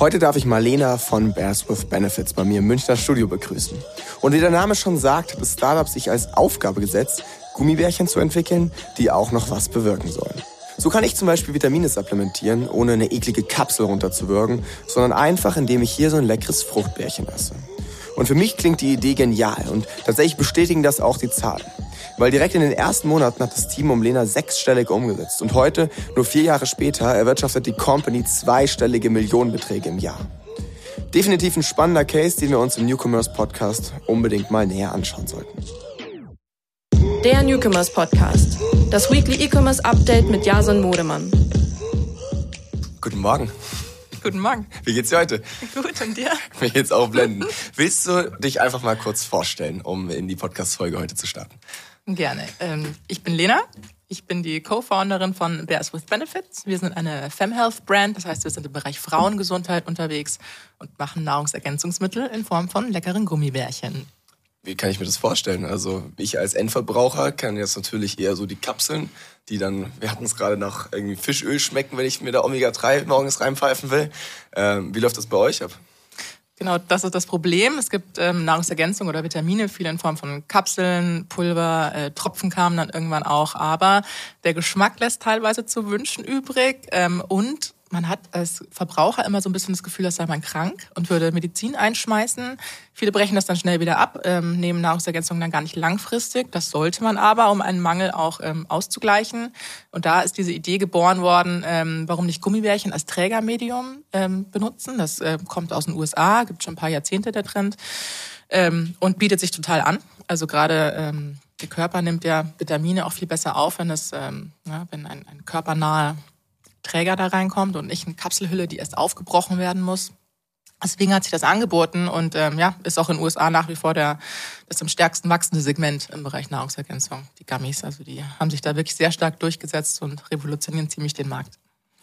Heute darf ich Marlena von Bears with Benefits bei mir im Münchner Studio begrüßen. Und wie der Name schon sagt, hat das Startup sich als Aufgabe gesetzt, Gummibärchen zu entwickeln, die auch noch was bewirken sollen. So kann ich zum Beispiel Vitamine supplementieren, ohne eine eklige Kapsel runterzuwirken, sondern einfach, indem ich hier so ein leckeres Fruchtbärchen esse. Und für mich klingt die Idee genial und tatsächlich bestätigen das auch die Zahlen. Weil direkt in den ersten Monaten hat das Team um Lena sechsstellig umgesetzt. Und heute, nur vier Jahre später, erwirtschaftet die Company zweistellige Millionenbeträge im Jahr. Definitiv ein spannender Case, den wir uns im Newcomers Podcast unbedingt mal näher anschauen sollten. Der Newcomers Podcast. Das Weekly E-Commerce Update mit Jason Modemann. Guten Morgen. Guten Morgen. Wie geht's dir heute? Gut, und dir? Mir geht's auch blenden. Willst du dich einfach mal kurz vorstellen, um in die Podcast-Folge heute zu starten? Gerne. Ähm, ich bin Lena. Ich bin die Co-Founderin von Bears with Benefits. Wir sind eine FemHealth-Brand, das heißt, wir sind im Bereich Frauengesundheit unterwegs und machen Nahrungsergänzungsmittel in Form von leckeren Gummibärchen. Wie kann ich mir das vorstellen? Also ich als Endverbraucher kann jetzt natürlich eher so die Kapseln, die dann, wir hatten es gerade nach irgendwie Fischöl schmecken, wenn ich mir da Omega-3 morgens reinpfeifen will. Ähm, wie läuft das bei euch ab? Genau, das ist das Problem. Es gibt ähm, Nahrungsergänzung oder Vitamine, viele in Form von Kapseln, Pulver, äh, Tropfen kamen dann irgendwann auch. Aber der Geschmack lässt teilweise zu wünschen übrig. Ähm, und man hat als Verbraucher immer so ein bisschen das Gefühl, als sei man krank und würde Medizin einschmeißen. Viele brechen das dann schnell wieder ab, ähm, nehmen Nahrungsergänzungen dann gar nicht langfristig. Das sollte man aber, um einen Mangel auch ähm, auszugleichen. Und da ist diese Idee geboren worden, ähm, warum nicht Gummibärchen als Trägermedium ähm, benutzen. Das äh, kommt aus den USA, gibt schon ein paar Jahrzehnte der Trend ähm, und bietet sich total an. Also gerade ähm, der Körper nimmt ja Vitamine auch viel besser auf, wenn es, ähm, ja, wenn ein, ein körpernaher Träger da reinkommt und nicht eine Kapselhülle, die erst aufgebrochen werden muss. Deswegen hat sich das angeboten und ähm, ja, ist auch in den USA nach wie vor der, das am stärksten wachsende Segment im Bereich Nahrungsergänzung, die Gummies. Also die haben sich da wirklich sehr stark durchgesetzt und revolutionieren ziemlich den Markt.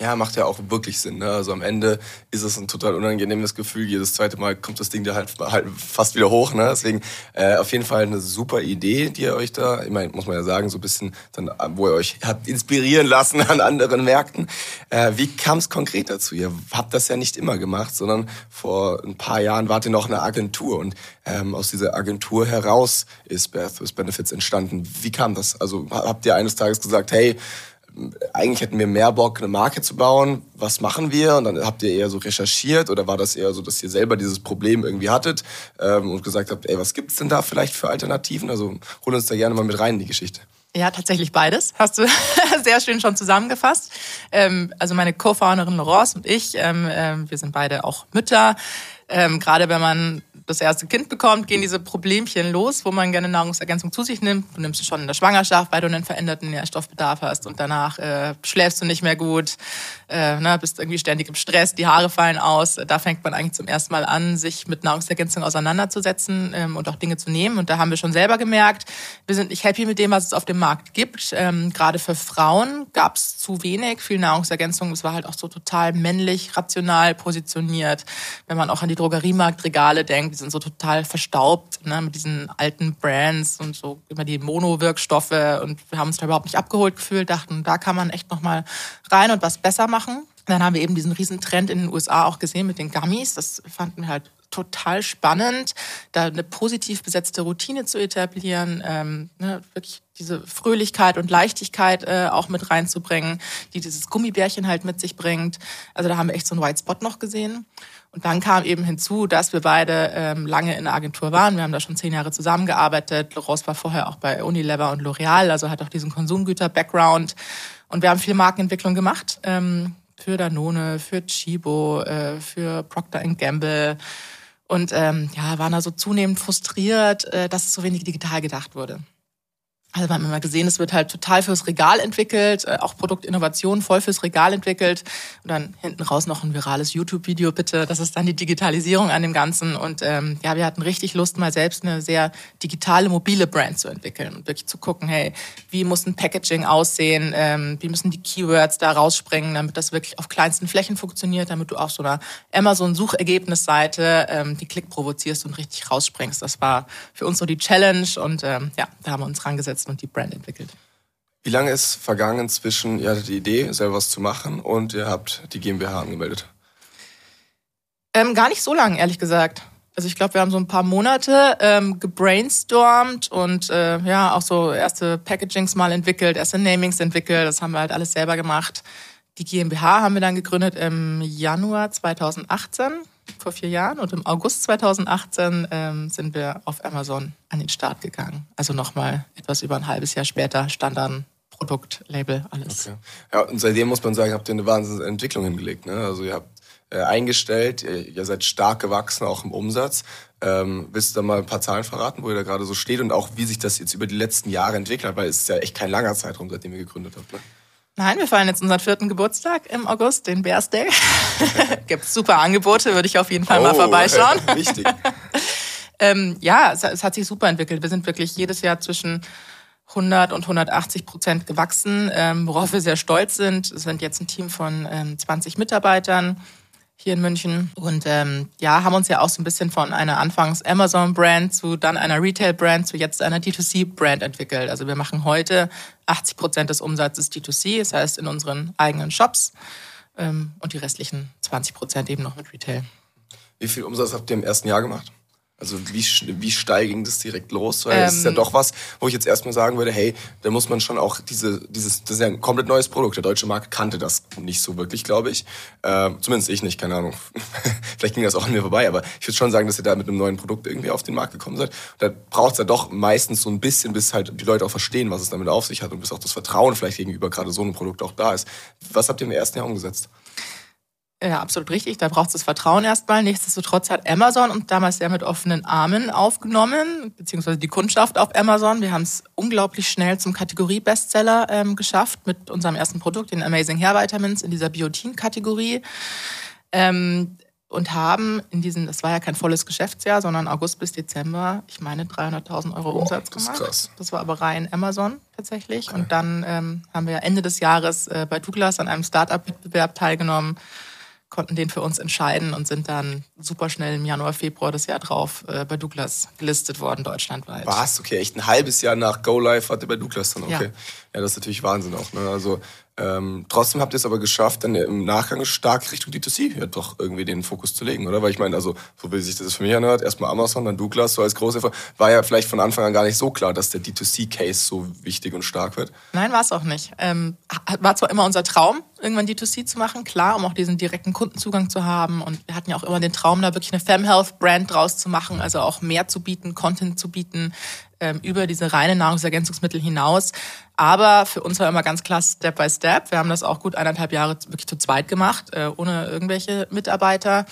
Ja, macht ja auch wirklich Sinn. Ne? Also am Ende ist es ein total unangenehmes Gefühl. Jedes zweite Mal kommt das Ding da halt, halt fast wieder hoch. Ne? Deswegen äh, auf jeden Fall eine super Idee, die ihr euch da, ich meine, muss man ja sagen, so ein bisschen, dann, wo ihr euch habt inspirieren lassen an anderen Märkten. Äh, wie kam es konkret dazu? Ihr habt das ja nicht immer gemacht, sondern vor ein paar Jahren wart ihr noch eine Agentur und ähm, aus dieser Agentur heraus ist Birth with Benefits entstanden. Wie kam das? Also habt ihr eines Tages gesagt, hey, eigentlich hätten wir mehr Bock, eine Marke zu bauen. Was machen wir? Und dann habt ihr eher so recherchiert oder war das eher so, dass ihr selber dieses Problem irgendwie hattet ähm, und gesagt habt, ey, was gibt's denn da vielleicht für Alternativen? Also hol uns da gerne mal mit rein in die Geschichte. Ja, tatsächlich beides. Hast du sehr schön schon zusammengefasst. Ähm, also meine Co-Founderin Laurence und ich, ähm, äh, wir sind beide auch Mütter. Ähm, Gerade wenn man das erste Kind bekommt, gehen diese Problemchen los, wo man gerne Nahrungsergänzung zu sich nimmt. Du nimmst es schon in der Schwangerschaft, weil du einen veränderten Nährstoffbedarf hast und danach äh, schläfst du nicht mehr gut, äh, ne, bist irgendwie ständig im Stress, die Haare fallen aus. Da fängt man eigentlich zum ersten Mal an, sich mit Nahrungsergänzung auseinanderzusetzen ähm, und auch Dinge zu nehmen. Und da haben wir schon selber gemerkt, wir sind nicht happy mit dem, was es auf dem Markt gibt. Ähm, Gerade für Frauen gab es zu wenig, viel Nahrungsergänzung. Es war halt auch so total männlich, rational positioniert. Wenn man auch an die Drogeriemarktregale denkt, die sind so total verstaubt ne, mit diesen alten Brands und so immer die Mono-Wirkstoffe und wir haben uns da überhaupt nicht abgeholt gefühlt, dachten, da kann man echt nochmal rein und was besser machen. Dann haben wir eben diesen riesen Trend in den USA auch gesehen mit den Gummies. Das fanden wir halt total spannend, da eine positiv besetzte Routine zu etablieren, ähm, ne, wirklich diese Fröhlichkeit und Leichtigkeit äh, auch mit reinzubringen, die dieses Gummibärchen halt mit sich bringt. Also da haben wir echt so einen White Spot noch gesehen. Und dann kam eben hinzu, dass wir beide ähm, lange in der Agentur waren. Wir haben da schon zehn Jahre zusammengearbeitet. Laurence war vorher auch bei Unilever und L'Oreal, also hat auch diesen Konsumgüter-Background. Und wir haben viel Markenentwicklung gemacht. Ähm, für Danone, für Chibo, äh, für Procter Gamble. Und ähm, ja, waren da so zunehmend frustriert, äh, dass es so wenig digital gedacht wurde. Also wir haben immer gesehen, es wird halt total fürs Regal entwickelt, äh, auch Produktinnovation voll fürs Regal entwickelt. Und dann hinten raus noch ein virales YouTube-Video bitte. Das ist dann die Digitalisierung an dem Ganzen. Und ähm, ja, wir hatten richtig Lust, mal selbst eine sehr digitale, mobile Brand zu entwickeln und wirklich zu gucken, hey, wie muss ein Packaging aussehen, ähm, wie müssen die Keywords da rausspringen, damit das wirklich auf kleinsten Flächen funktioniert, damit du auf so einer Amazon-Suchergebnisseite ähm, die Klick provozierst und richtig rausspringst. Das war für uns so die Challenge. Und ähm, ja, da haben wir uns rangesetzt umgesetzt und die Brand entwickelt. Wie lange ist vergangen zwischen, ihr hattet die Idee, selber was zu machen und ihr habt die GmbH angemeldet? Ähm, gar nicht so lang, ehrlich gesagt. Also ich glaube, wir haben so ein paar Monate ähm, gebrainstormt und äh, ja auch so erste Packagings mal entwickelt, erste Namings entwickelt. Das haben wir halt alles selber gemacht. Die GmbH haben wir dann gegründet im Januar 2018, vor vier Jahren. Und im August 2018 ähm, sind wir auf Amazon an den Start gegangen. Also nochmal etwas über ein halbes Jahr später stand dann Produktlabel, alles. Okay. Ja, und seitdem muss man sagen, habt ihr eine Wahnsinnsentwicklung hingelegt. Ne? Also ihr habt äh, eingestellt. Ihr seid stark gewachsen, auch im Umsatz. Ähm, willst du da mal ein paar Zahlen verraten, wo ihr da gerade so steht und auch wie sich das jetzt über die letzten Jahre entwickelt hat? Weil es ist ja echt kein langer Zeitraum, seitdem ihr gegründet habt. Ne? Nein, wir feiern jetzt unseren vierten Geburtstag im August, den Bears Day. Gibt super Angebote, würde ich auf jeden Fall oh, mal vorbeischauen. Wichtig. ähm, ja, es, es, hat sich super entwickelt. Wir sind wirklich jedes Jahr zwischen 100 und 180 Prozent gewachsen, ähm, worauf wir sehr stolz sind. Es sind jetzt ein Team von ähm, 20 Mitarbeitern hier in München. Und ähm, ja, haben uns ja auch so ein bisschen von einer anfangs Amazon-Brand zu dann einer Retail-Brand zu jetzt einer D2C-Brand entwickelt. Also wir machen heute 80 Prozent des Umsatzes D2C, das heißt in unseren eigenen Shops ähm, und die restlichen 20 Prozent eben noch mit Retail. Wie viel Umsatz habt ihr im ersten Jahr gemacht? Also wie, wie steil ging das direkt los? Weil ähm, das ist ja ähm. doch was, wo ich jetzt erstmal sagen würde, hey, da muss man schon auch diese, dieses, das ist ja ein komplett neues Produkt. Der deutsche Markt kannte das nicht so wirklich, glaube ich. Ähm, zumindest ich nicht, keine Ahnung. Vielleicht ging das auch an mir vorbei, aber ich würde schon sagen, dass ihr da mit einem neuen Produkt irgendwie auf den Markt gekommen seid. Da braucht es ja doch meistens so ein bisschen, bis halt die Leute auch verstehen, was es damit auf sich hat und bis auch das Vertrauen vielleicht gegenüber gerade so einem Produkt auch da ist. Was habt ihr im ersten Jahr umgesetzt? Ja, absolut richtig. Da braucht es das Vertrauen erstmal. Nichtsdestotrotz hat Amazon uns damals sehr mit offenen Armen aufgenommen, beziehungsweise die Kundschaft auf Amazon. Wir haben es unglaublich schnell zum Kategorie-Bestseller ähm, geschafft mit unserem ersten Produkt, den Amazing Hair Vitamins, in dieser Biotin-Kategorie. Ähm, und haben in diesen, das war ja kein volles Geschäftsjahr, sondern August bis Dezember, ich meine 300.000 Euro Umsatz gemacht. Das, ist krass. das war aber rein Amazon tatsächlich. Okay. Und dann ähm, haben wir Ende des Jahres äh, bei Douglas an einem Startup-Wettbewerb teilgenommen konnten den für uns entscheiden und sind dann super schnell im Januar, Februar das Jahr drauf äh, bei Douglas gelistet worden, deutschlandweit. Was? Okay, echt ein halbes Jahr nach Go Live hatte bei Douglas dann, okay. Ja, ja das ist natürlich Wahnsinn auch. Ne? Also ähm, trotzdem habt ihr es aber geschafft, dann im Nachgang stark Richtung D2C ja, doch irgendwie den Fokus zu legen, oder? Weil ich meine, also so wie sich das für mich anhört, erstmal Amazon, dann Douglas, so als große war ja vielleicht von Anfang an gar nicht so klar, dass der D2C-Case so wichtig und stark wird. Nein, war es auch nicht. Ähm, war zwar immer unser Traum, irgendwann D2C zu machen, klar, um auch diesen direkten Kundenzugang zu haben. Und wir hatten ja auch immer den Traum, da wirklich eine Femhealth-Brand draus zu machen, also auch mehr zu bieten, Content zu bieten, ähm, über diese reinen Nahrungsergänzungsmittel hinaus. Aber für uns war immer ganz klar Step by Step. Wir haben das auch gut eineinhalb Jahre wirklich zu zweit gemacht, äh, ohne irgendwelche Mitarbeiter.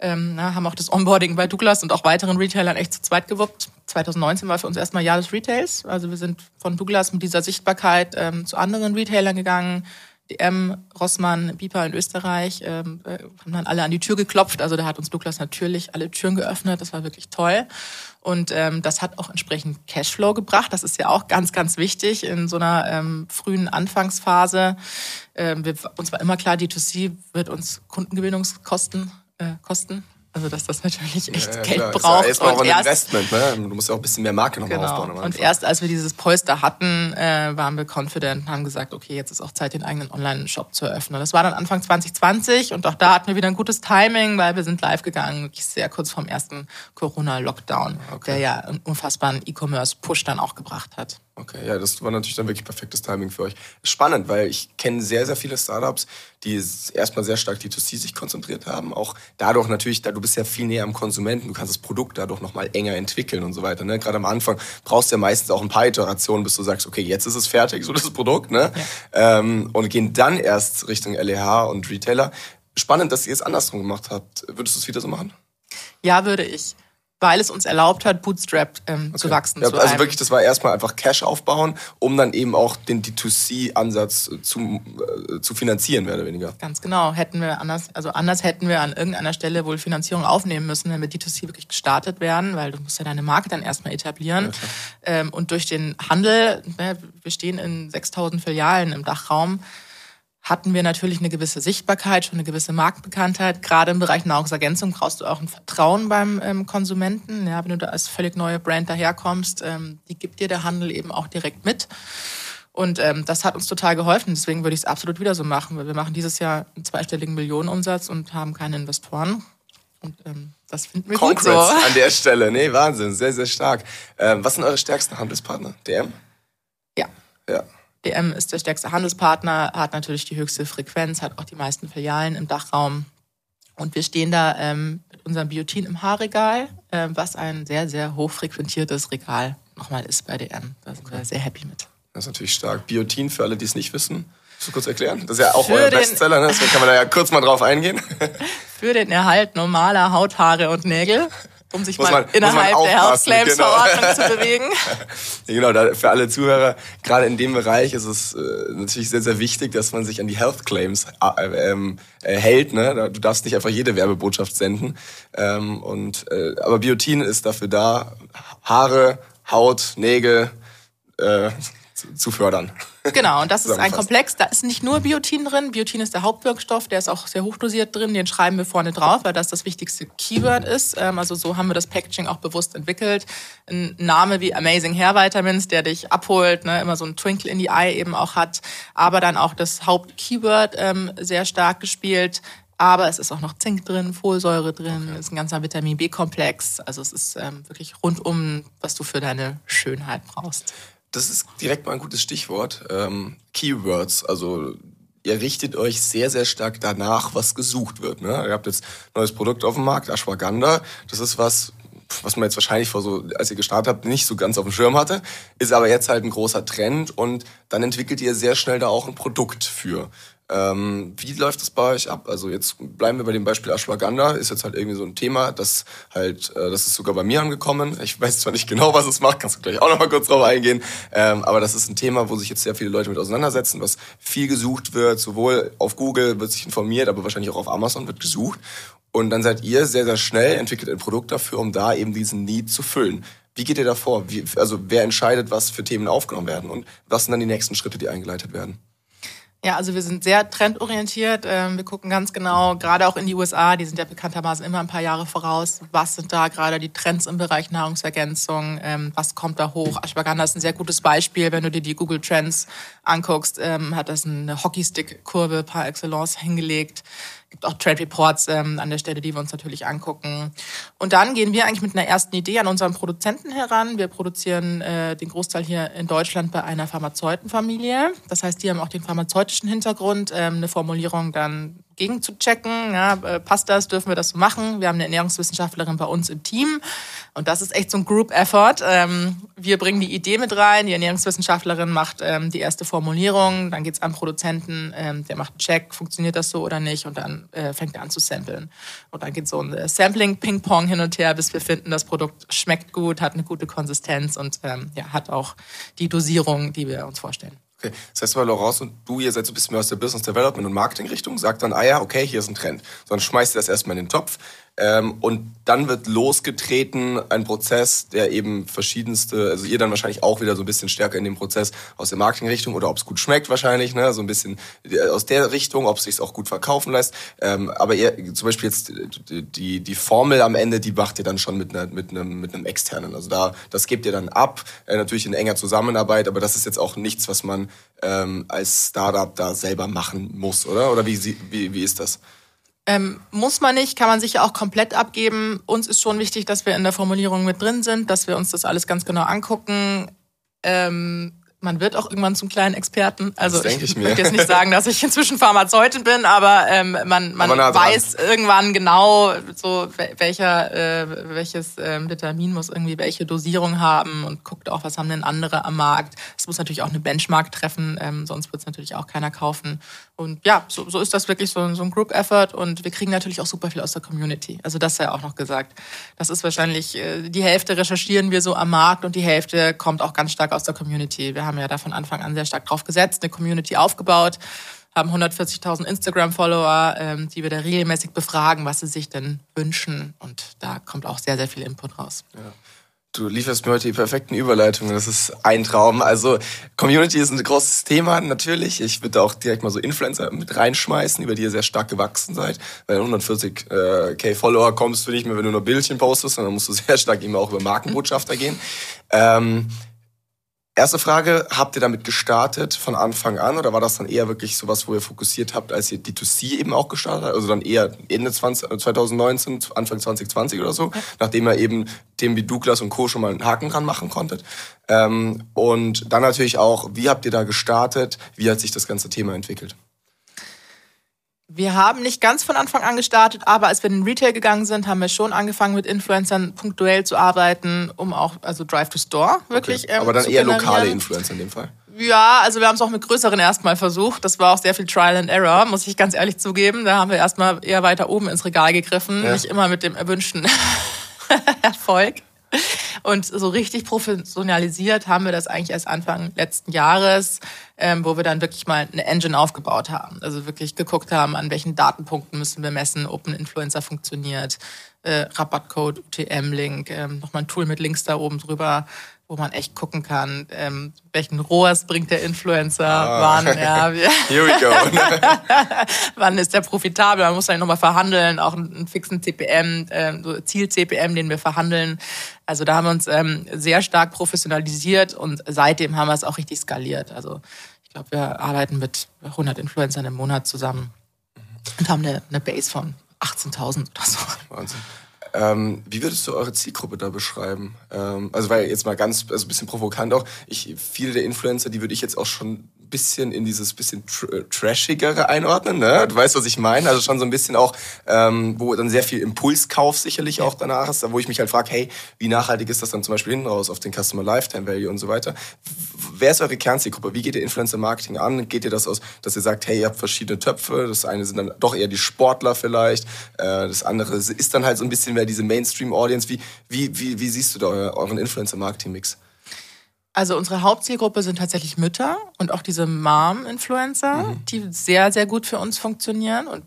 Ähm, na, haben auch das Onboarding bei Douglas und auch weiteren Retailern echt zu zweit gewuppt. 2019 war für uns erstmal Jahr des Retails. Also wir sind von Douglas mit dieser Sichtbarkeit ähm, zu anderen Retailern gegangen, DM, Rossmann, Bipa in Österreich, ähm, äh, haben dann alle an die Tür geklopft. Also da hat uns Douglas natürlich alle Türen geöffnet. Das war wirklich toll. Und ähm, das hat auch entsprechend Cashflow gebracht. Das ist ja auch ganz, ganz wichtig in so einer ähm, frühen Anfangsphase. Ähm, wir, uns war immer klar, D2C wird uns Kundengewinnungskosten äh, kosten. Also dass das natürlich echt ja, Geld klar. braucht. Ist ja und auch ein erst, Investment, ne? Du musst ja auch ein bisschen mehr Marke nochmal genau. aufbauen. Und erst als wir dieses Polster hatten, äh, waren wir confident und haben gesagt, okay, jetzt ist auch Zeit, den eigenen Online-Shop zu eröffnen. Das war dann Anfang 2020 und auch da hatten wir wieder ein gutes Timing, weil wir sind live gegangen, wirklich sehr kurz vorm ersten Corona-Lockdown, okay. der ja einen unfassbaren E-Commerce-Push dann auch gebracht hat. Okay, ja, das war natürlich dann wirklich perfektes Timing für euch. Spannend, weil ich kenne sehr, sehr viele Startups, die erstmal sehr stark D2C sich konzentriert haben. Auch dadurch natürlich, da du bist ja viel näher am Konsumenten, du kannst das Produkt dadurch nochmal enger entwickeln und so weiter. Ne? Gerade am Anfang brauchst du ja meistens auch ein paar Iterationen, bis du sagst, okay, jetzt ist es fertig, so das Produkt. Ne? Ja. Ähm, und gehen dann erst Richtung LEH und Retailer. Spannend, dass ihr es andersrum gemacht habt. Würdest du es wieder so machen? Ja, würde ich weil es uns erlaubt hat, Bootstrap ähm, okay. zu wachsen. Ja, zu also wirklich, das war erstmal einfach Cash aufbauen, um dann eben auch den D2C-Ansatz zu, äh, zu finanzieren, mehr oder weniger. Ganz genau. Hätten wir anders, also anders hätten wir an irgendeiner Stelle wohl Finanzierung aufnehmen müssen, wenn wir D2C wirklich gestartet wären, weil du musst ja deine Marke dann erstmal etablieren. Ja, ähm, und durch den Handel, ne, wir stehen in 6000 Filialen im Dachraum, hatten wir natürlich eine gewisse Sichtbarkeit, schon eine gewisse Marktbekanntheit. Gerade im Bereich Nahrungsergänzung brauchst du auch ein Vertrauen beim ähm, Konsumenten. Ja, wenn du da als völlig neue Brand daherkommst, ähm, die gibt dir der Handel eben auch direkt mit. Und ähm, das hat uns total geholfen. Deswegen würde ich es absolut wieder so machen, weil wir machen dieses Jahr einen zweistelligen Millionenumsatz und haben keine Investoren. Und ähm, das finden wir Congrats gut so. an der Stelle. Nee, Wahnsinn, sehr, sehr stark. Ähm, was sind eure stärksten Handelspartner? DM? Ja. Ja. DM ist der stärkste Handelspartner, hat natürlich die höchste Frequenz, hat auch die meisten Filialen im Dachraum. Und wir stehen da ähm, mit unserem Biotin im Haarregal, äh, was ein sehr, sehr hochfrequentiertes Regal nochmal ist bei DM. Da sind wir sehr happy mit. Das ist natürlich stark. Biotin, für alle, die es nicht wissen, Kannst du kurz erklären? Das ist ja auch für euer Bestseller, ne? deswegen kann man da ja kurz mal drauf eingehen. Für den Erhalt normaler Hauthaare und Nägel um sich muss mal man, innerhalb der Health Claims genau. Verordnung zu bewegen. genau, da, für alle Zuhörer, gerade in dem Bereich ist es äh, natürlich sehr, sehr wichtig, dass man sich an die Health Claims äh, ähm, äh, hält. Ne? Du darfst nicht einfach jede Werbebotschaft senden. Ähm, und, äh, aber Biotin ist dafür da, Haare, Haut, Nägel, äh, zu fördern. Genau, und das ist ein Komplex. Da ist nicht nur Biotin drin. Biotin ist der Hauptwirkstoff, der ist auch sehr hochdosiert drin. Den schreiben wir vorne drauf, weil das das wichtigste Keyword ist. Ähm, also so haben wir das Packaging auch bewusst entwickelt. Ein Name wie Amazing Hair Vitamins, der dich abholt, ne, immer so ein Twinkle in die Eye eben auch hat. Aber dann auch das Hauptkeyword ähm, sehr stark gespielt. Aber es ist auch noch Zink drin, Folsäure drin, okay. ist ein ganzer Vitamin B-Komplex. Also es ist ähm, wirklich rundum, was du für deine Schönheit brauchst das ist direkt mal ein gutes Stichwort. Ähm, Keywords, also ihr richtet euch sehr, sehr stark danach, was gesucht wird. Ne? Ihr habt jetzt neues Produkt auf dem Markt, Ashwagandha. Das ist was, was man jetzt wahrscheinlich vor so, als ihr gestartet habt, nicht so ganz auf dem Schirm hatte, ist aber jetzt halt ein großer Trend und dann entwickelt ihr sehr schnell da auch ein Produkt für. Ähm, wie läuft das bei euch ab? Also jetzt bleiben wir bei dem Beispiel Ashwagandha, ist jetzt halt irgendwie so ein Thema, das halt, äh, das ist sogar bei mir angekommen. Ich weiß zwar nicht genau, was es macht, kannst du gleich auch noch mal kurz drauf eingehen, ähm, aber das ist ein Thema, wo sich jetzt sehr viele Leute mit auseinandersetzen, was viel gesucht wird, sowohl auf Google wird sich informiert, aber wahrscheinlich auch auf Amazon wird gesucht. Und dann seid ihr sehr, sehr schnell, entwickelt ein Produkt dafür, um da eben diesen Need zu füllen. Wie geht ihr da vor? Wie, also wer entscheidet, was für Themen aufgenommen werden und was sind dann die nächsten Schritte, die eingeleitet werden? Ja, also wir sind sehr trendorientiert. Ähm, wir gucken ganz genau, gerade auch in die USA, die sind ja bekanntermaßen immer ein paar Jahre voraus. Was sind da gerade die Trends im Bereich Nahrungsergänzung? Ähm, was kommt da hoch? Ashwagandha ist ein sehr gutes Beispiel. Wenn du dir die Google Trends anguckst, ähm, hat das eine Hockeystick-Kurve par excellence hingelegt gibt auch Trade Reports ähm, an der Stelle, die wir uns natürlich angucken. Und dann gehen wir eigentlich mit einer ersten Idee an unseren Produzenten heran. Wir produzieren äh, den Großteil hier in Deutschland bei einer Pharmazeutenfamilie. Das heißt, die haben auch den pharmazeutischen Hintergrund, ähm, eine Formulierung dann gegen zu checken. Ja, äh, passt das? Dürfen wir das machen? Wir haben eine Ernährungswissenschaftlerin bei uns im Team. Und das ist echt so ein Group Effort. Ähm, wir bringen die Idee mit rein. Die Ernährungswissenschaftlerin macht ähm, die erste Formulierung. Dann geht's am Produzenten. Ähm, der macht einen Check. Funktioniert das so oder nicht? Und dann äh, fängt er an zu samplen. Und dann geht so ein äh, Sampling-Ping-Pong hin und her, bis wir finden, das Produkt schmeckt gut, hat eine gute Konsistenz und ja, hat auch die Dosierung, die wir uns vorstellen. Okay. Das heißt aber, Laurence und du, ihr seid so ein bisschen mehr aus der Business Development und Marketing Richtung, sagt dann, ah ja, okay, hier ist ein Trend. Sondern schmeißt ihr das erstmal in den Topf. Ähm, und dann wird losgetreten ein Prozess, der eben verschiedenste, also ihr dann wahrscheinlich auch wieder so ein bisschen stärker in dem Prozess aus der Marketingrichtung oder ob es gut schmeckt wahrscheinlich, ne, so ein bisschen äh, aus der Richtung, ob es sich auch gut verkaufen lässt. Ähm, aber ihr, zum Beispiel jetzt die, die Formel am Ende, die macht ihr dann schon mit, einer, mit, einem, mit einem externen. Also da, das gebt ihr dann ab, äh, natürlich in enger Zusammenarbeit, aber das ist jetzt auch nichts, was man ähm, als Startup da selber machen muss, oder? Oder wie, wie, wie ist das? Ähm, muss man nicht, kann man sich ja auch komplett abgeben. Uns ist schon wichtig, dass wir in der Formulierung mit drin sind, dass wir uns das alles ganz genau angucken. Ähm, man wird auch irgendwann zum kleinen Experten. Also ich, ich möchte jetzt nicht sagen, dass ich inzwischen Pharmazeutin bin, aber ähm, man, man aber weiß irgendwann genau, so welcher äh, welches äh, Vitamin muss irgendwie welche Dosierung haben und guckt auch, was haben denn andere am Markt. Es muss natürlich auch eine Benchmark treffen, ähm, sonst wird es natürlich auch keiner kaufen. Und ja, so, so ist das wirklich so, so ein Group Effort und wir kriegen natürlich auch super viel aus der Community. Also das sei auch noch gesagt. Das ist wahrscheinlich äh, die Hälfte recherchieren wir so am Markt und die Hälfte kommt auch ganz stark aus der Community. Wir haben ja da von Anfang an sehr stark drauf gesetzt, eine Community aufgebaut, haben 140.000 Instagram-Follower, ähm, die wir da regelmäßig befragen, was sie sich denn wünschen. Und da kommt auch sehr, sehr viel Input raus. Ja. Du lieferst mir heute die perfekten Überleitungen. Das ist ein Traum. Also Community ist ein großes Thema natürlich. Ich würde auch direkt mal so Influencer mit reinschmeißen, über die ihr sehr stark gewachsen seid. Weil 140k äh, Follower kommst du nicht mehr, wenn du nur Bildchen postest, sondern musst du sehr stark eben auch über Markenbotschafter gehen. Ähm, Erste Frage, habt ihr damit gestartet von Anfang an oder war das dann eher wirklich sowas, wo ihr fokussiert habt, als ihr D2C eben auch gestartet habt? Also dann eher Ende 20, 2019, Anfang 2020 oder so, nachdem ihr eben Themen wie Douglas und Co. schon mal einen Haken dran machen konntet. Ähm, und dann natürlich auch, wie habt ihr da gestartet? Wie hat sich das ganze Thema entwickelt? Wir haben nicht ganz von Anfang an gestartet, aber als wir in den Retail gegangen sind, haben wir schon angefangen mit Influencern punktuell zu arbeiten, um auch, also Drive to Store wirklich. Okay. Ähm, aber dann eher generieren. lokale Influencer in dem Fall. Ja, also wir haben es auch mit größeren erstmal versucht. Das war auch sehr viel Trial and Error, muss ich ganz ehrlich zugeben. Da haben wir erstmal eher weiter oben ins Regal gegriffen, ja. nicht immer mit dem erwünschten Erfolg. Und so richtig professionalisiert haben wir das eigentlich erst Anfang letzten Jahres, ähm, wo wir dann wirklich mal eine Engine aufgebaut haben. Also wirklich geguckt haben, an welchen Datenpunkten müssen wir messen, ob ein Influencer funktioniert, äh, Rabattcode, UTM-Link, ähm, nochmal ein Tool mit Links da oben drüber, wo man echt gucken kann, ähm, welchen ROAS bringt der Influencer, ah. wann, ja, Here we go. wann ist der profitabel, man muss dann nochmal verhandeln, auch einen, fixen CPM, äh, so Ziel-CPM, den wir verhandeln. Also da haben wir uns ähm, sehr stark professionalisiert und seitdem haben wir es auch richtig skaliert. Also ich glaube, wir arbeiten mit 100 Influencern im Monat zusammen und haben eine, eine Base von 18.000 oder so. Wahnsinn. Ähm, wie würdest du eure Zielgruppe da beschreiben? Ähm, also weil jetzt mal ganz, also ein bisschen provokant auch. Ich, viele der Influencer, die würde ich jetzt auch schon bisschen in dieses bisschen tr äh, trashigere einordnen. Ne? Du weißt, was ich meine. Also schon so ein bisschen auch, ähm, wo dann sehr viel Impulskauf sicherlich auch danach ist, wo ich mich halt frage, hey, wie nachhaltig ist das dann zum Beispiel hinten raus auf den Customer Lifetime Value und so weiter. Wer ist eure Kernzielgruppe? Wie geht ihr Influencer Marketing an? Geht ihr das aus, dass ihr sagt, hey, ihr habt verschiedene Töpfe? Das eine sind dann doch eher die Sportler vielleicht. Äh, das andere ist dann halt so ein bisschen mehr diese Mainstream Audience. Wie, wie, wie, wie siehst du da euren Influencer Marketing Mix? Also unsere Hauptzielgruppe sind tatsächlich Mütter und auch diese Mom-Influencer, mhm. die sehr, sehr gut für uns funktionieren. Und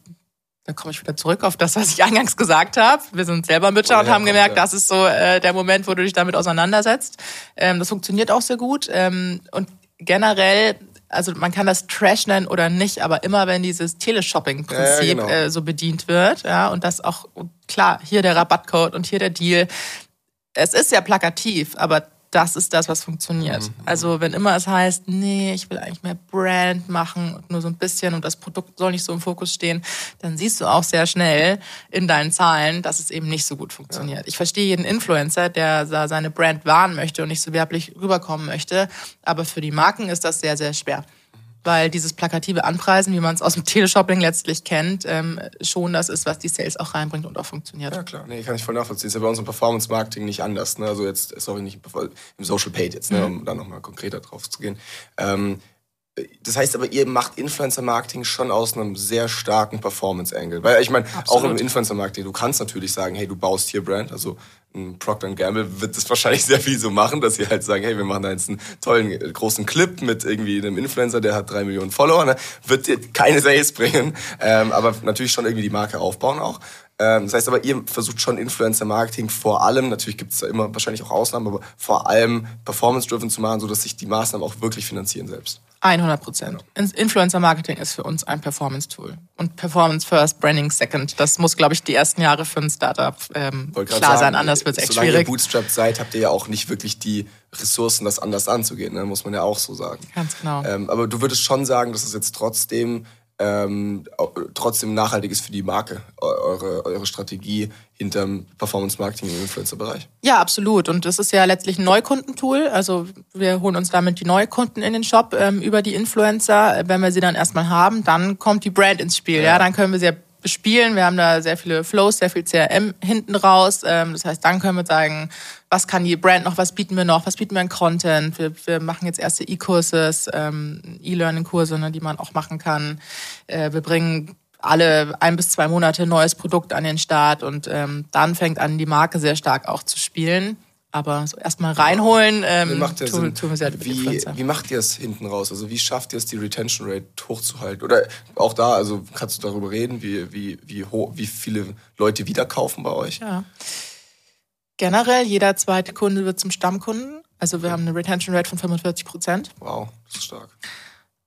da komme ich wieder zurück auf das, was ich eingangs gesagt habe. Wir sind selber Mütter und haben gemerkt, ja. das ist so äh, der Moment, wo du dich damit auseinandersetzt. Ähm, das funktioniert auch sehr gut. Ähm, und generell also man kann das Trash nennen oder nicht, aber immer wenn dieses Teleshopping-Prinzip ja, genau. äh, so bedient wird, ja, und das auch, klar, hier der Rabattcode und hier der Deal, es ist sehr plakativ, aber das ist das, was funktioniert. Mhm. Also wenn immer es heißt, nee, ich will eigentlich mehr Brand machen und nur so ein bisschen und das Produkt soll nicht so im Fokus stehen, dann siehst du auch sehr schnell in deinen Zahlen, dass es eben nicht so gut funktioniert. Ja. Ich verstehe jeden Influencer, der seine Brand wahren möchte und nicht so werblich rüberkommen möchte, aber für die Marken ist das sehr, sehr schwer weil dieses plakative Anpreisen, wie man es aus dem Teleshopping letztlich kennt, ähm, schon das ist, was die Sales auch reinbringt und auch funktioniert. Ja, klar. Nee, kann ich voll nachvollziehen. Ist ja bei uns im Performance-Marketing nicht anders. Ne? Also jetzt, sorry, nicht im Social Paid jetzt, ne? Mhm. um da nochmal konkreter drauf zu gehen. Ähm, das heißt aber, ihr macht Influencer-Marketing schon aus einem sehr starken Performance-Angle. Weil ich meine, auch im Influencer-Marketing, du kannst natürlich sagen, hey, du baust hier Brand, also ein Procter Gamble wird das wahrscheinlich sehr viel so machen, dass sie halt sagen, hey, wir machen da jetzt einen tollen großen Clip mit irgendwie einem Influencer, der hat drei Millionen Follower, ne? wird dir keine Sales bringen, ähm, aber natürlich schon irgendwie die Marke aufbauen auch. Ähm, das heißt aber, ihr versucht schon Influencer-Marketing vor allem, natürlich gibt es da immer wahrscheinlich auch Ausnahmen, aber vor allem performance-driven zu machen, sodass sich die Maßnahmen auch wirklich finanzieren selbst. 100 Prozent. Influencer Marketing ist für uns ein Performance-Tool. Und Performance First, Branding Second. Das muss, glaube ich, die ersten Jahre für ein Startup ähm, klar sagen, sein. Anders wird es echt solange schwierig. Solange ihr bootstrapped seid, habt ihr ja auch nicht wirklich die Ressourcen, das anders anzugehen. Ne? Muss man ja auch so sagen. Ganz genau. Ähm, aber du würdest schon sagen, dass es jetzt trotzdem ähm, trotzdem nachhaltig ist für die Marke, eure, eure Strategie hinterm Performance-Marketing im Influencer-Bereich. Ja, absolut. Und das ist ja letztlich ein Neukundentool. Also wir holen uns damit die Neukunden in den Shop ähm, über die Influencer. Wenn wir sie dann erstmal haben, dann kommt die Brand ins Spiel. Ja, ja dann können wir sie bespielen. Wir haben da sehr viele Flows, sehr viel CRM hinten raus. Ähm, das heißt, dann können wir sagen, was kann die Brand noch, was bieten wir noch, was bieten wir an Content. Wir, wir machen jetzt erste E-Kurses, ähm, E-Learning-Kurse, ne, die man auch machen kann. Äh, wir bringen alle ein bis zwei Monate neues Produkt an den Start und ähm, dann fängt an, die Marke sehr stark auch zu spielen. Aber so erstmal reinholen, ähm, macht tun, tun wir sehr wie, wie macht ihr es hinten raus? Also wie schafft ihr es, die Retention Rate hochzuhalten? Oder auch da, also kannst du darüber reden, wie, wie, wie, hoch, wie viele Leute wieder kaufen bei euch? Ja. Generell, jeder zweite Kunde wird zum Stammkunden. Also wir haben eine Retention Rate von 45 Prozent. Wow, das ist stark.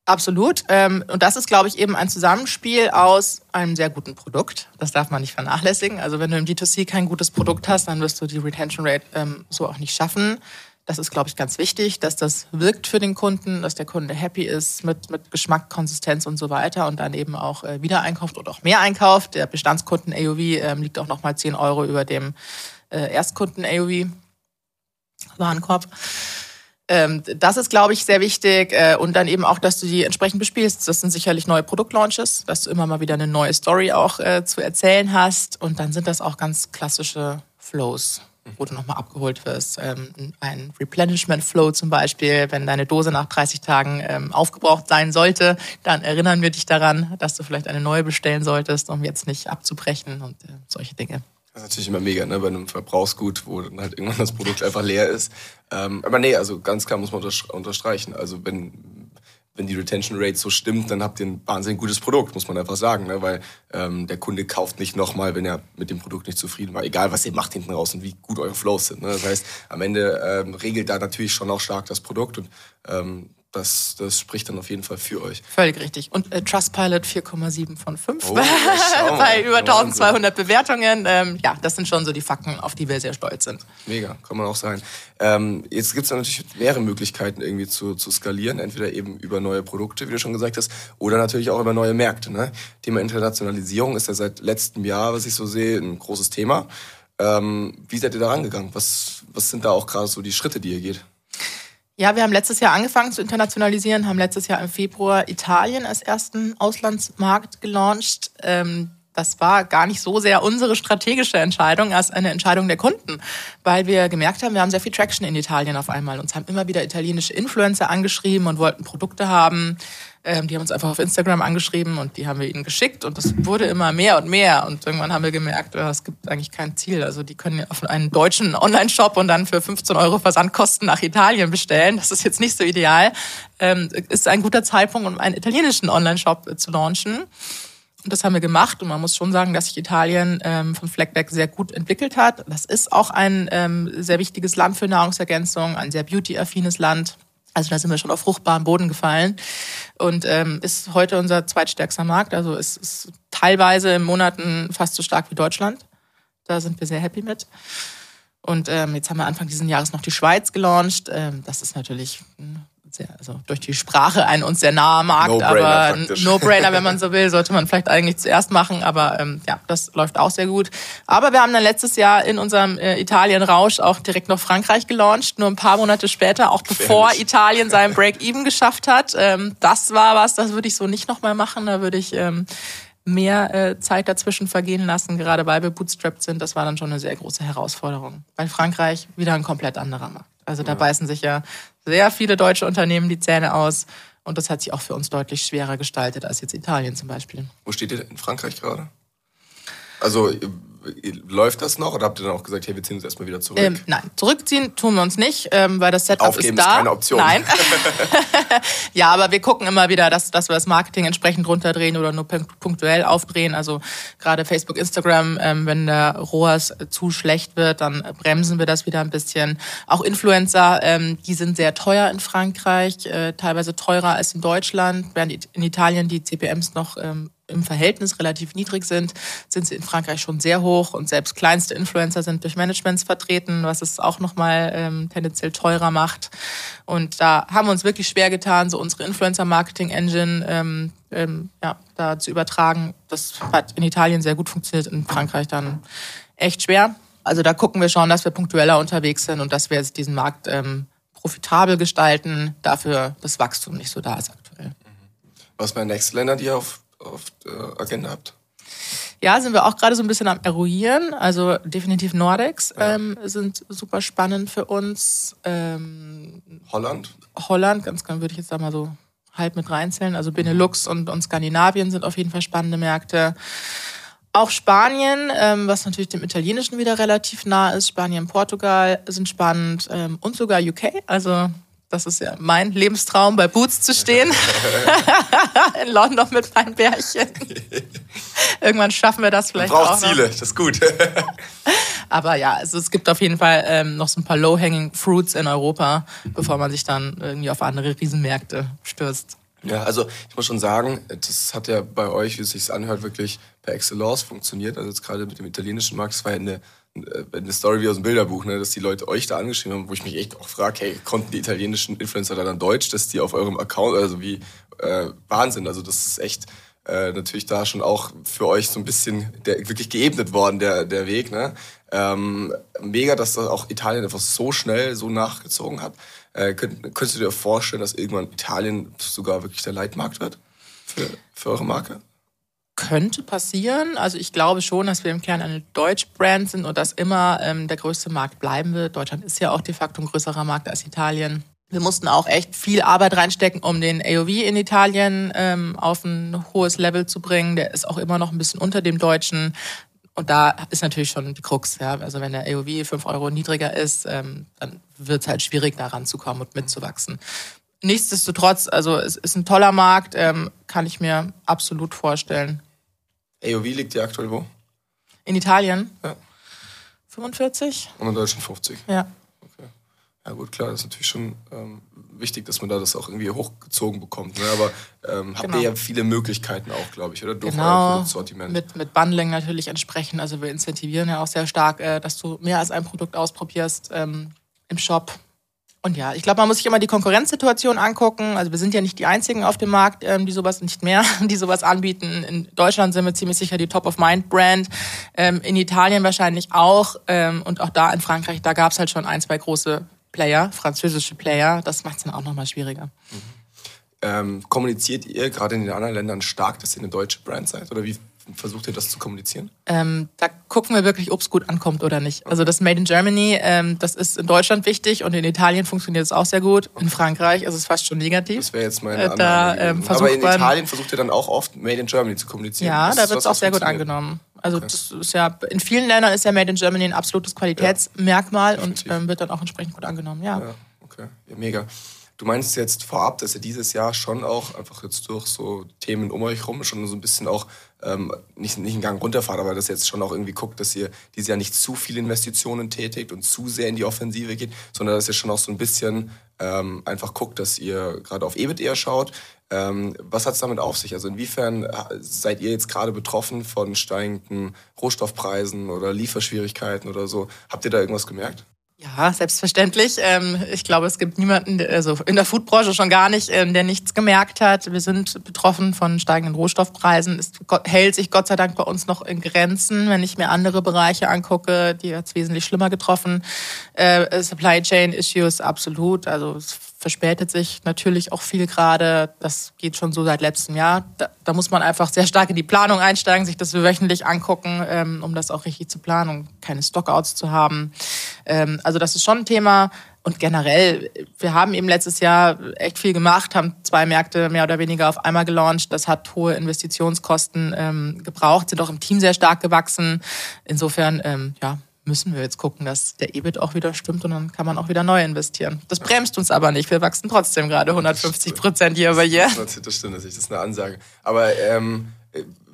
Absolut. Ähm, und das ist, glaube ich, eben ein Zusammenspiel aus einem sehr guten Produkt. Das darf man nicht vernachlässigen. Also wenn du im D2C kein gutes Produkt hast, dann wirst du die Retention Rate ähm, so auch nicht schaffen. Das ist, glaube ich, ganz wichtig, dass das wirkt für den Kunden, dass der Kunde happy ist mit, mit Geschmack, Konsistenz und so weiter und dann eben auch äh, wieder einkauft oder auch mehr einkauft. Der Bestandskunden AOV ähm, liegt auch nochmal 10 Euro über dem äh, Erstkunden AOV Warenkorb. Ähm, das ist, glaube ich, sehr wichtig. Äh, und dann eben auch, dass du die entsprechend bespielst. Das sind sicherlich neue Produktlaunches, dass du immer mal wieder eine neue Story auch äh, zu erzählen hast. Und dann sind das auch ganz klassische Flows, wo du nochmal abgeholt wirst. Ähm, ein Replenishment-Flow zum Beispiel, wenn deine Dose nach 30 Tagen ähm, aufgebraucht sein sollte, dann erinnern wir dich daran, dass du vielleicht eine neue bestellen solltest, um jetzt nicht abzubrechen und äh, solche Dinge. Das ist natürlich immer mega, ne, bei einem Verbrauchsgut, wo dann halt irgendwann das Produkt einfach leer ist. Ähm, aber nee, also ganz klar muss man unterstreichen. Also wenn, wenn die Retention Rate so stimmt, dann habt ihr ein wahnsinnig gutes Produkt, muss man einfach sagen. Ne? Weil ähm, der Kunde kauft nicht nochmal, wenn er mit dem Produkt nicht zufrieden war. Egal, was ihr macht hinten raus und wie gut eure Flows sind. Ne? Das heißt, am Ende ähm, regelt da natürlich schon auch stark das Produkt. Und ähm, das, das spricht dann auf jeden Fall für euch. Völlig richtig. Und äh, Trustpilot 4,7 von 5 oh, bei über 1200 Bewertungen. Ähm, ja, das sind schon so die Fakten, auf die wir sehr stolz sind. Mega, kann man auch sein. Ähm, jetzt gibt es natürlich mehrere Möglichkeiten irgendwie zu, zu skalieren. Entweder eben über neue Produkte, wie du schon gesagt hast, oder natürlich auch über neue Märkte. Ne? Thema Internationalisierung ist ja seit letztem Jahr, was ich so sehe, ein großes Thema. Ähm, wie seid ihr da rangegangen? Was, was sind da auch gerade so die Schritte, die ihr geht? Ja, wir haben letztes Jahr angefangen zu internationalisieren, haben letztes Jahr im Februar Italien als ersten Auslandsmarkt gelauncht. Ähm, das war gar nicht so sehr unsere strategische Entscheidung als eine Entscheidung der Kunden, weil wir gemerkt haben, wir haben sehr viel Traction in Italien auf einmal. Uns haben immer wieder italienische Influencer angeschrieben und wollten Produkte haben. Ähm, die haben uns einfach auf Instagram angeschrieben und die haben wir ihnen geschickt und das wurde immer mehr und mehr und irgendwann haben wir gemerkt, oh, es gibt eigentlich kein Ziel. Also die können auf einen deutschen Online-Shop und dann für 15 Euro Versandkosten nach Italien bestellen. Das ist jetzt nicht so ideal. Ähm, ist ein guter Zeitpunkt, um einen italienischen Online-Shop zu launchen. Und das haben wir gemacht und man muss schon sagen, dass sich Italien ähm, vom Fleck weg sehr gut entwickelt hat. Das ist auch ein ähm, sehr wichtiges Land für Nahrungsergänzung, ein sehr beauty-affines Land. Also da sind wir schon auf fruchtbaren Boden gefallen und ähm, ist heute unser zweitstärkster Markt. Also es ist teilweise im Monaten fast so stark wie Deutschland. Da sind wir sehr happy mit. Und ähm, jetzt haben wir Anfang dieses Jahres noch die Schweiz gelauncht. Ähm, das ist natürlich hm, sehr, also durch die Sprache ein uns sehr naher Markt, no aber No-Brainer, wenn man so will, sollte man vielleicht eigentlich zuerst machen, aber ähm, ja, das läuft auch sehr gut. Aber wir haben dann letztes Jahr in unserem äh, Italien-Rausch auch direkt noch Frankreich gelauncht, nur ein paar Monate später, auch bevor Italien seinen Break-Even geschafft hat. Ähm, das war was, das würde ich so nicht nochmal machen, da würde ich ähm, mehr äh, Zeit dazwischen vergehen lassen, gerade weil wir bootstrapped sind. Das war dann schon eine sehr große Herausforderung. Bei Frankreich wieder ein komplett anderer Markt. Also da ja. beißen sich ja sehr viele deutsche Unternehmen die Zähne aus. Und das hat sich auch für uns deutlich schwerer gestaltet als jetzt Italien zum Beispiel. Wo steht ihr in Frankreich gerade? Also läuft das noch oder habt ihr dann auch gesagt, hey, wir ziehen uns erstmal wieder zurück? Ähm, nein, zurückziehen tun wir uns nicht, ähm, weil das Setup Aufgeben ist da. Ist keine Option. Nein. ja, aber wir gucken immer wieder, dass, dass wir das Marketing entsprechend runterdrehen oder nur punktuell aufdrehen. Also gerade Facebook, Instagram, ähm, wenn der ROAS zu schlecht wird, dann bremsen wir das wieder ein bisschen. Auch Influencer, ähm, die sind sehr teuer in Frankreich, äh, teilweise teurer als in Deutschland, während in Italien die CPMs noch ähm, im Verhältnis relativ niedrig sind, sind sie in Frankreich schon sehr hoch und selbst kleinste Influencer sind durch Managements vertreten, was es auch nochmal ähm, tendenziell teurer macht. Und da haben wir uns wirklich schwer getan, so unsere Influencer-Marketing-Engine ähm, ähm, ja, da zu übertragen. Das hat in Italien sehr gut funktioniert, in Frankreich dann echt schwer. Also da gucken wir schon, dass wir punktueller unterwegs sind und dass wir jetzt diesen Markt ähm, profitabel gestalten, dafür das Wachstum nicht so da ist aktuell. Was wären nächste Länder, die auf auf der Agenda habt? Ja, sind wir auch gerade so ein bisschen am Eruieren. Also definitiv Nordics ja. ähm, sind super spannend für uns. Ähm, Holland? Holland, ganz klar würde ich jetzt da mal so halb mit reinzählen. Also Benelux und, und Skandinavien sind auf jeden Fall spannende Märkte. Auch Spanien, ähm, was natürlich dem Italienischen wieder relativ nah ist. Spanien, Portugal sind spannend ähm, und sogar UK. Also das ist ja mein Lebenstraum, bei Boots zu stehen. In London mit meinen Bärchen. Irgendwann schaffen wir das vielleicht Man braucht auch. Ziele, das ist gut. Aber ja, also es gibt auf jeden Fall ähm, noch so ein paar Low-Hanging Fruits in Europa, bevor man sich dann irgendwie auf andere Riesenmärkte stürzt. Ja, also ich muss schon sagen, das hat ja bei euch, wie es sich anhört, wirklich per Excellence funktioniert. Also jetzt gerade mit dem italienischen Markt, das war ja eine, eine Story wie aus dem Bilderbuch, ne, dass die Leute euch da angeschrieben haben, wo ich mich echt auch frage, hey, konnten die italienischen Influencer da dann Deutsch, dass die auf eurem Account, also wie äh, Wahnsinn. Also das ist echt äh, natürlich da schon auch für euch so ein bisschen der, wirklich geebnet worden, der, der Weg. Ne? Ähm, mega, dass das auch Italien einfach so schnell so nachgezogen hat. Äh, könnt, könntest du dir vorstellen, dass irgendwann Italien sogar wirklich der Leitmarkt wird für, für eure Marke? Könnte passieren. Also ich glaube schon, dass wir im Kern eine Deutsch-Brand sind und dass immer ähm, der größte Markt bleiben wird. Deutschland ist ja auch de facto ein größerer Markt als Italien. Wir mussten auch echt viel Arbeit reinstecken, um den AOV in Italien ähm, auf ein hohes Level zu bringen. Der ist auch immer noch ein bisschen unter dem deutschen. Und da ist natürlich schon die Krux. Ja? Also wenn der AOV fünf Euro niedriger ist, ähm, dann wird es halt schwierig, da ranzukommen und mitzuwachsen. Nichtsdestotrotz, also es ist ein toller Markt, ähm, kann ich mir absolut vorstellen. AOV liegt ja aktuell wo? In Italien? Ja. 45? Und in Deutschland 50? Ja. Ja gut, klar, das ist natürlich schon ähm, wichtig, dass man da das auch irgendwie hochgezogen bekommt. Ne? Aber ähm, habt Genau. ihr ja viele Möglichkeiten auch, glaube ich, oder? Durch euer Genau, Produktsortiment. mit, mit Bundling natürlich entsprechend. Also wir incentivieren ja auch sehr stark, äh, dass du mehr als ein Produkt ausprobierst ähm, im Shop. Und ja, ich glaube, man muss sich immer die Konkurrenzsituation angucken. Also wir sind ja nicht die einzigen auf dem Markt, ähm, die sowas nicht mehr, die sowas anbieten. In Deutschland sind wir ziemlich sicher die Top-of-Mind-Brand. Ähm, in Italien wahrscheinlich auch. Ähm, und auch da in Frankreich, da gab es halt schon ein, zwei große Player, französische Player. Das macht es dann auch nochmal schwieriger. Ähm, kommuniziert ihr gerade in den anderen Ländern stark, dass ihr eine deutsche Brand seid? Oder wie versucht ihr das zu kommunizieren? Ähm, da gucken wir wirklich, ob es gut ankommt oder nicht. Also das Made in Germany, ähm, das ist in Deutschland wichtig und in Italien funktioniert es auch sehr gut. In Frankreich ist es fast schon negativ. Das wäre jetzt meine Äh, da, ähm, Aber in man- Italien versucht ihr dann auch oft Made in Germany zu kommunizieren. Ja, Ist da das wird es auch sehr gut angenommen. Also das ist ja in vielen Ländern ist ja Made in Germany ein absolutes Qualitätsmerkmal und definitiv. ähm, wird dann auch entsprechend gut angenommen. Ja. Ja, okay. Ja, mega. Du meinst jetzt vorab, dass ihr dieses Jahr schon auch einfach jetzt durch so Themen um euch rum schon so ein bisschen auch ähm, nicht, nicht einen Gang runterfahrt, aber dass ihr jetzt schon auch irgendwie guckt, dass ihr dieses Jahr nicht zu viele Investitionen tätigt und zu sehr in die Offensive geht, sondern dass ihr schon auch so ein bisschen ähm, einfach guckt, dass ihr gerade auf EBIT eher schaut. Ähm, was hat es damit auf sich? Also inwiefern äh, seid ihr jetzt gerade betroffen von steigenden Rohstoffpreisen oder Lieferschwierigkeiten oder so? Habt ihr da irgendwas gemerkt? Ja, selbstverständlich. Ähm, ich glaube, es gibt niemanden, also in der Foodbranche schon gar nicht, ähm, der nichts gemerkt hat. Wir sind betroffen von steigenden Rohstoffpreisen. Es hält sich Gott sei Dank bei uns noch in Grenzen. Wenn ich mir andere Bereiche angucke, die hat es wesentlich schlimmer getroffen. Äh, Supply Chain Issues absolut. Also es verspätet sich natürlich auch viel gerade. Das geht schon so seit letztem Jahr. Da, da muss man einfach sehr stark in die Planung einsteigen, sich das wöchentlich angucken, ähm, um das auch richtig zu planen, um keine Stockouts zu haben. Ähm, also das ist schon ein Thema. Und generell, wir haben eben letztes Jahr echt viel gemacht, haben zwei Märkte mehr oder weniger auf einmal gelauncht. Das hat hohe Investitionskosten ähm, gebraucht, sind auch im Team sehr stark gewachsen. Insofern, ähm, ja, müssen wir jetzt gucken, dass der EBIT auch wieder stimmt und dann kann man auch wieder neu investieren. Das bremst uns aber nicht. Wir wachsen trotzdem gerade 150 Prozent year over year. Das, stimmt das ist eine Ansage. Aber ähm,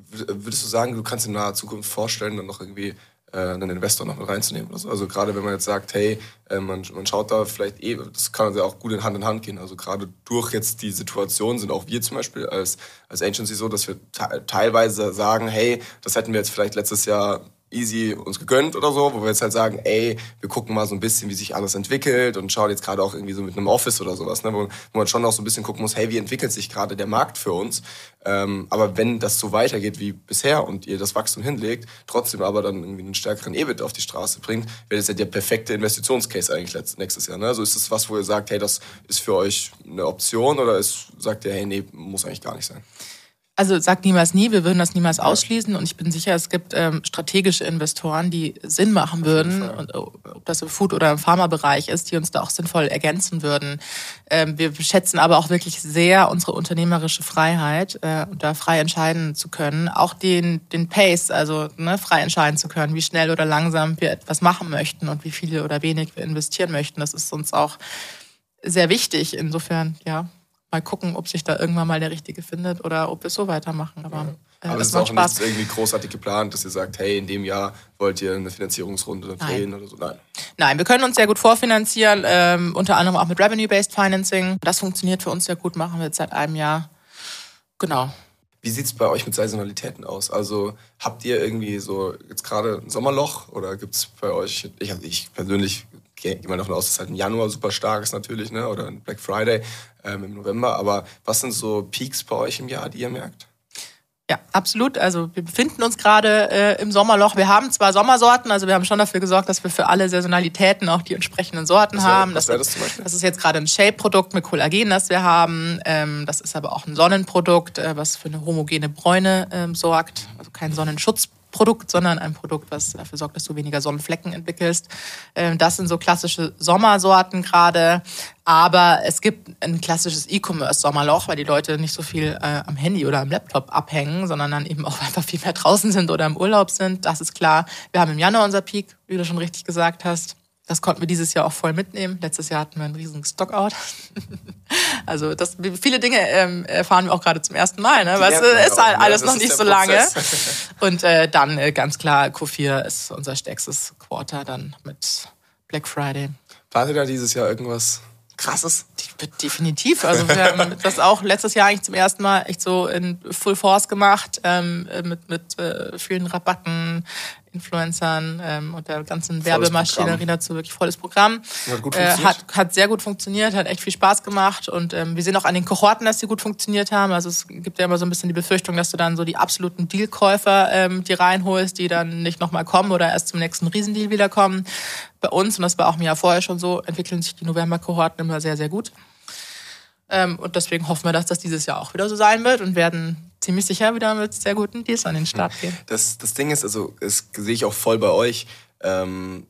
würdest du sagen, du kannst in naher Zukunft vorstellen, dann noch irgendwie einen Investor noch mit reinzunehmen so? Also gerade wenn man jetzt sagt, hey, äh, man, man schaut da vielleicht eh, das kann ja auch gut in Hand in Hand gehen. Also gerade durch jetzt die Situation sind auch wir zum Beispiel als, als Agency so, dass wir te teilweise sagen, hey, das hätten wir jetzt vielleicht letztes Jahr easy uns gegönnt oder so, wo wir jetzt halt sagen, ey, wir gucken mal so ein bisschen, wie sich alles entwickelt und schauen jetzt gerade auch irgendwie so mit einem Office oder sowas, ne, wo, wo man schon auch so ein bisschen gucken muss, hey, wie entwickelt sich gerade der Markt für uns? Ähm, aber wenn das so weitergeht wie bisher und ihr das Wachstum hinlegt, trotzdem aber dann irgendwie einen stärkeren EBIT auf die Straße bringt, wäre das ja der perfekte Investitionscase eigentlich nächstes Jahr. Ne? Also ist das was, wo ihr sagt, hey, das ist für euch eine Option oder ist, sagt ihr, hey, nee, muss eigentlich gar nicht sein? Also sagt niemals nie, wir würden das niemals ausschließen und ich bin sicher, es gibt ähm, strategische Investoren, die Sinn machen würden, und, ob das im Food- oder im Pharmabereich ist, die uns da auch sinnvoll ergänzen würden. Ähm, wir schätzen aber auch wirklich sehr unsere unternehmerische Freiheit, äh, da frei entscheiden zu können, auch den, den Pace, also ne, frei entscheiden zu können, wie schnell oder langsam wir etwas machen möchten und wie viel oder wenig wir investieren möchten. Das ist uns auch sehr wichtig. Insofern, ja, mal gucken, ob sich da irgendwann mal der Richtige findet oder ob wir es so weitermachen. Aber, äh, Aber es das ist auch Spaß. nicht irgendwie großartig geplant, dass ihr sagt, hey, in dem Jahr wollt ihr eine Finanzierungsrunde drehen oder so. Nein. Nein, wir können uns sehr gut vorfinanzieren, ähm, unter anderem auch mit Revenue-Based Financing. Das funktioniert für uns sehr gut, machen wir jetzt seit einem Jahr. Genau. Wie sieht es bei euch mit Saisonalitäten aus? Also habt ihr irgendwie so jetzt gerade ein Sommerloch oder gibt es bei euch, ich, ich persönlich gehe immer davon aus, dass halt im Januar super stark ist natürlich, ne? oder ein Black Friday ähm, im November, aber was sind so Peaks bei euch im Jahr, die ihr merkt? Ja, absolut. Also wir befinden uns gerade äh, im Sommerloch. Wir haben zwar Sommersorten, also wir haben schon dafür gesorgt, dass wir für alle Saisonalitäten auch die entsprechenden Sorten haben. Was das, das, zum Beispiel? das ist jetzt gerade ein Shape-Produkt mit Kollagen, das wir haben. Ähm, das ist aber auch ein Sonnenprodukt, äh, was für eine homogene Bräune ähm, sorgt. Also kein Sonnenschutzprodukt Produkt, sondern ein Produkt, was dafür sorgt, dass du weniger Sonnenflecken entwickelst. Ähm, das sind so klassische Sommersorten gerade. Aber es gibt ein klassisches E-Commerce-Sommerloch, weil die Leute nicht so viel äh, am Handy oder am Laptop abhängen, sondern dann eben auch einfach viel mehr draußen sind oder im Urlaub sind. Das ist klar. Wir haben im Januar unser Peak, wie du schon richtig gesagt hast. Das konnten wir dieses Jahr auch voll mitnehmen. Letztes Jahr hatten wir einen riesigen Stockout. also das, viele Dinge ähm, erfahren wir auch gerade zum ersten Mal, ne? weil es ist halt ne? alles noch nicht so lange. Und äh, dann äh, ganz klar, Q4 ist unser stärkstes Quarter dann mit Black Friday. Wartet da dieses Jahr irgendwas krasses? Definitiv. Also wir haben das auch letztes Jahr eigentlich zum ersten Mal echt so in Full Force gemacht, ähm, mit, mit äh, vielen Rabatten, Influencern ähm, und der ganzen Werbemaschinerie dazu wirklich volles Programm. Hat, gut äh, hat, hat sehr gut funktioniert, hat echt viel Spaß gemacht und ähm, wir sehen auch an den Kohorten, dass sie gut funktioniert haben. Also es gibt ja immer so ein bisschen die Befürchtung, dass du dann so die absoluten Dealkäufer ähm, die reinholst, die dann nicht nochmal kommen oder erst zum nächsten Riesendeal wiederkommen. Bei uns, und das war auch im Jahr vorher schon so, entwickeln sich die November-Kohorten immer sehr, sehr gut. Ähm, und deswegen hoffen wir, dass das dieses Jahr auch wieder so sein wird und werden ziemlich sicher wieder mit sehr guten Deals an den Start gehen. Das, das Ding ist, also, das sehe ich auch voll bei euch, ähm,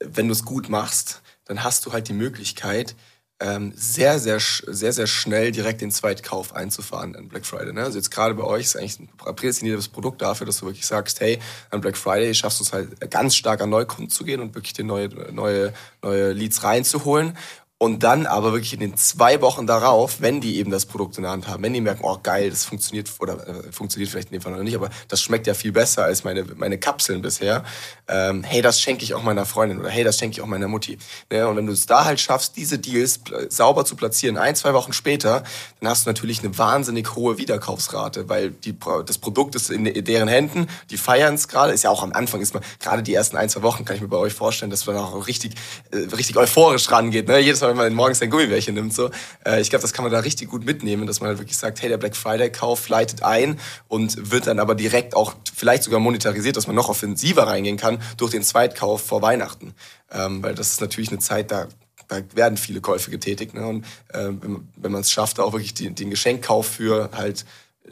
wenn du es gut machst, dann hast du halt die Möglichkeit, ähm, sehr, sehr, sehr, sehr schnell direkt den Zweitkauf einzufahren an Black Friday. Ne? Also jetzt gerade bei euch ist eigentlich ein prädestiniertes Produkt dafür, dass du wirklich sagst, hey, an Black Friday schaffst du es halt ganz stark an Neukunden zu gehen und wirklich dir neue, neue, neue Leads reinzuholen. Und dann aber wirklich in den zwei Wochen darauf, wenn die eben das Produkt in der Hand haben, wenn die merken, oh geil, das funktioniert oder äh, funktioniert vielleicht in dem Fall noch nicht, aber das schmeckt ja viel besser als meine, meine Kapseln bisher. Ähm, hey, das schenke ich auch meiner Freundin oder hey, das schenke ich auch meiner Mutti. Ne? Und wenn du es da halt schaffst, diese Deals sauber zu platzieren, ein, zwei Wochen später, dann hast du natürlich eine wahnsinnig hohe Wiederkaufsrate, weil die, das Produkt ist in deren Händen, die feiern es gerade, ist ja auch am Anfang, ist man, gerade die ersten ein, zwei Wochen kann ich mir bei euch vorstellen, dass man auch richtig, äh, richtig euphorisch rangeht. Ne? Jedes Mal, wenn man morgens ein Gummibärchen nimmt. So. Äh, ich glaube, das kann man da richtig gut mitnehmen, dass man halt wirklich sagt, hey, der Black Friday-Kauf leitet ein und wird dann aber direkt auch vielleicht sogar monetarisiert, dass man noch offensiver reingehen kann durch den Zweitkauf vor Weihnachten. Ähm, weil das ist natürlich eine Zeit, da da werden viele Käufe getätigt. Ne? Und äh, wenn, man es schafft, auch wirklich die, den Geschenkkauf für halt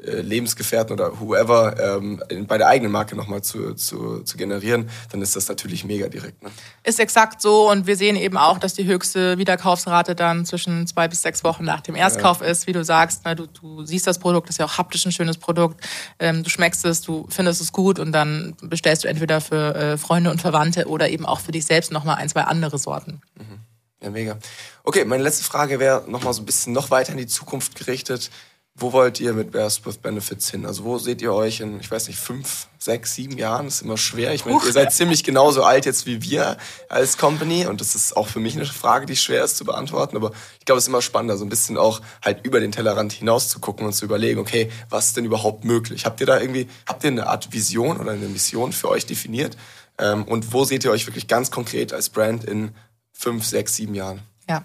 Lebensgefährten oder whoever ähm, bei der eigenen Marke nochmal zu, zu, zu generieren, dann ist das natürlich mega direkt. Ne? Ist exakt so und wir sehen eben auch, dass die höchste Wiederkaufsrate dann zwischen zwei bis sechs Wochen nach dem Erstkauf ja. ist, wie du sagst. Ne, du, du siehst das Produkt, das ist ja auch haptisch ein schönes Produkt. Ähm, du schmeckst es, du findest es gut und dann bestellst du entweder für äh, Freunde und Verwandte oder eben auch für dich selbst nochmal ein, zwei andere Sorten. Mhm. Ja, mega. Okay, meine letzte Frage wäre nochmal so ein bisschen noch weiter in die Zukunft gerichtet. Wo wollt ihr mit Bears with Benefits hin? Also wo seht ihr euch in, ich weiß nicht, fünf, sechs, sieben Jahren? Das ist immer schwer. Ich meine, ihr seid ziemlich genauso alt jetzt wie wir als Company und das ist auch für mich eine Frage, die schwer ist zu beantworten. Aber ich glaube, es ist immer spannender, so ein bisschen auch halt über den Tellerrand hinaus zu gucken und zu überlegen, okay, was ist denn überhaupt möglich? Habt ihr da irgendwie, habt ihr eine Art Vision oder eine Mission für euch definiert? Ähm, und wo seht ihr euch wirklich ganz konkret als Brand in fünf, sechs, sieben Jahren? Ja.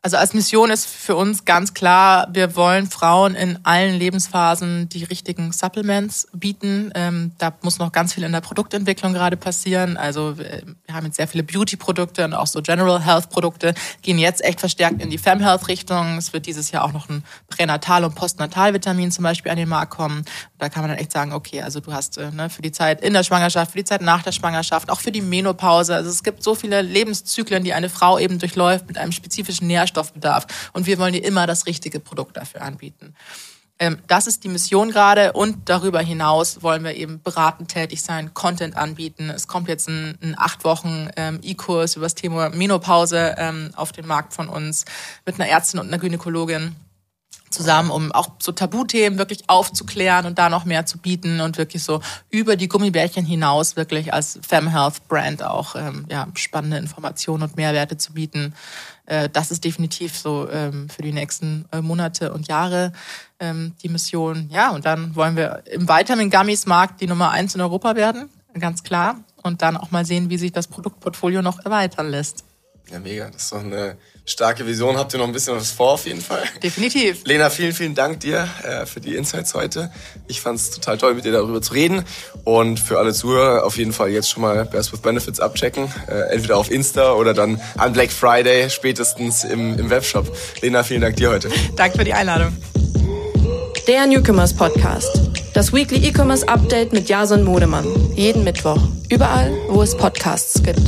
Also als Mission ist für uns ganz klar, wir wollen Frauen in allen Lebensphasen die richtigen Supplements bieten. Ähm, da muss noch ganz viel in der Produktentwicklung gerade passieren. Also wir haben jetzt sehr viele Beauty-Produkte und auch so General Health-Produkte, gehen jetzt echt verstärkt in die Fem Health-Richtung. Es wird dieses Jahr auch noch ein Pränatal- und Postnatal-Vitamin zum Beispiel an den Markt kommen. Da kann man dann echt sagen, okay, also du hast äh, ne, für die Zeit in der Schwangerschaft, für die Zeit nach der Schwangerschaft, auch für die Menopause. Also es gibt so viele Lebenszyklen, die eine Frau eben durchläuft mit einem spezifischen Nährstoff Nährstoffbedarf. Und wir wollen dir immer das richtige Produkt dafür anbieten. Ähm, das ist die Mission gerade und darüber hinaus wollen wir eben beratend tätig sein, Content anbieten. Es kommt jetzt ein, ein acht Wochen ähm, E-Kurs über das Thema Menopause ähm, auf den Markt von uns mit einer Ärztin und einer Gynäkologin zusammen, um auch so Tabuthemen wirklich aufzuklären und da noch mehr zu bieten und wirklich so über die Gummibärchen hinaus wirklich als Fem Health Brand auch ähm, ja, spannende Informationen und Mehrwerte zu bieten. Äh, das ist definitiv so ähm, für die nächsten äh, Monate und Jahre ähm, die Mission. Ja, und dann wollen wir im Vitamin Gummies Markt die Nummer eins in Europa werden, ganz klar. Und dann auch mal sehen, wie sich das Produktportfolio noch erweitern lässt. Ja, mega. Das ist doch eine starke Vision. Habt ihr noch ein bisschen was vor auf jeden Fall? Definitiv. Lena, vielen, vielen Dank dir äh, für die Insights heute. Ich fand es total toll, mit dir darüber zu reden. Und für alle Zuhörer auf jeden Fall jetzt schon mal Best with Benefits abchecken. Äh, entweder auf Insta oder dann an Black Friday spätestens im, im Webshop. Lena, vielen Dank dir heute. Danke für die Einladung. Der Newcomers Podcast. Das Weekly E-Commerce Update mit Jason Modemann. Jeden Mittwoch. Überall, wo es Podcasts gibt.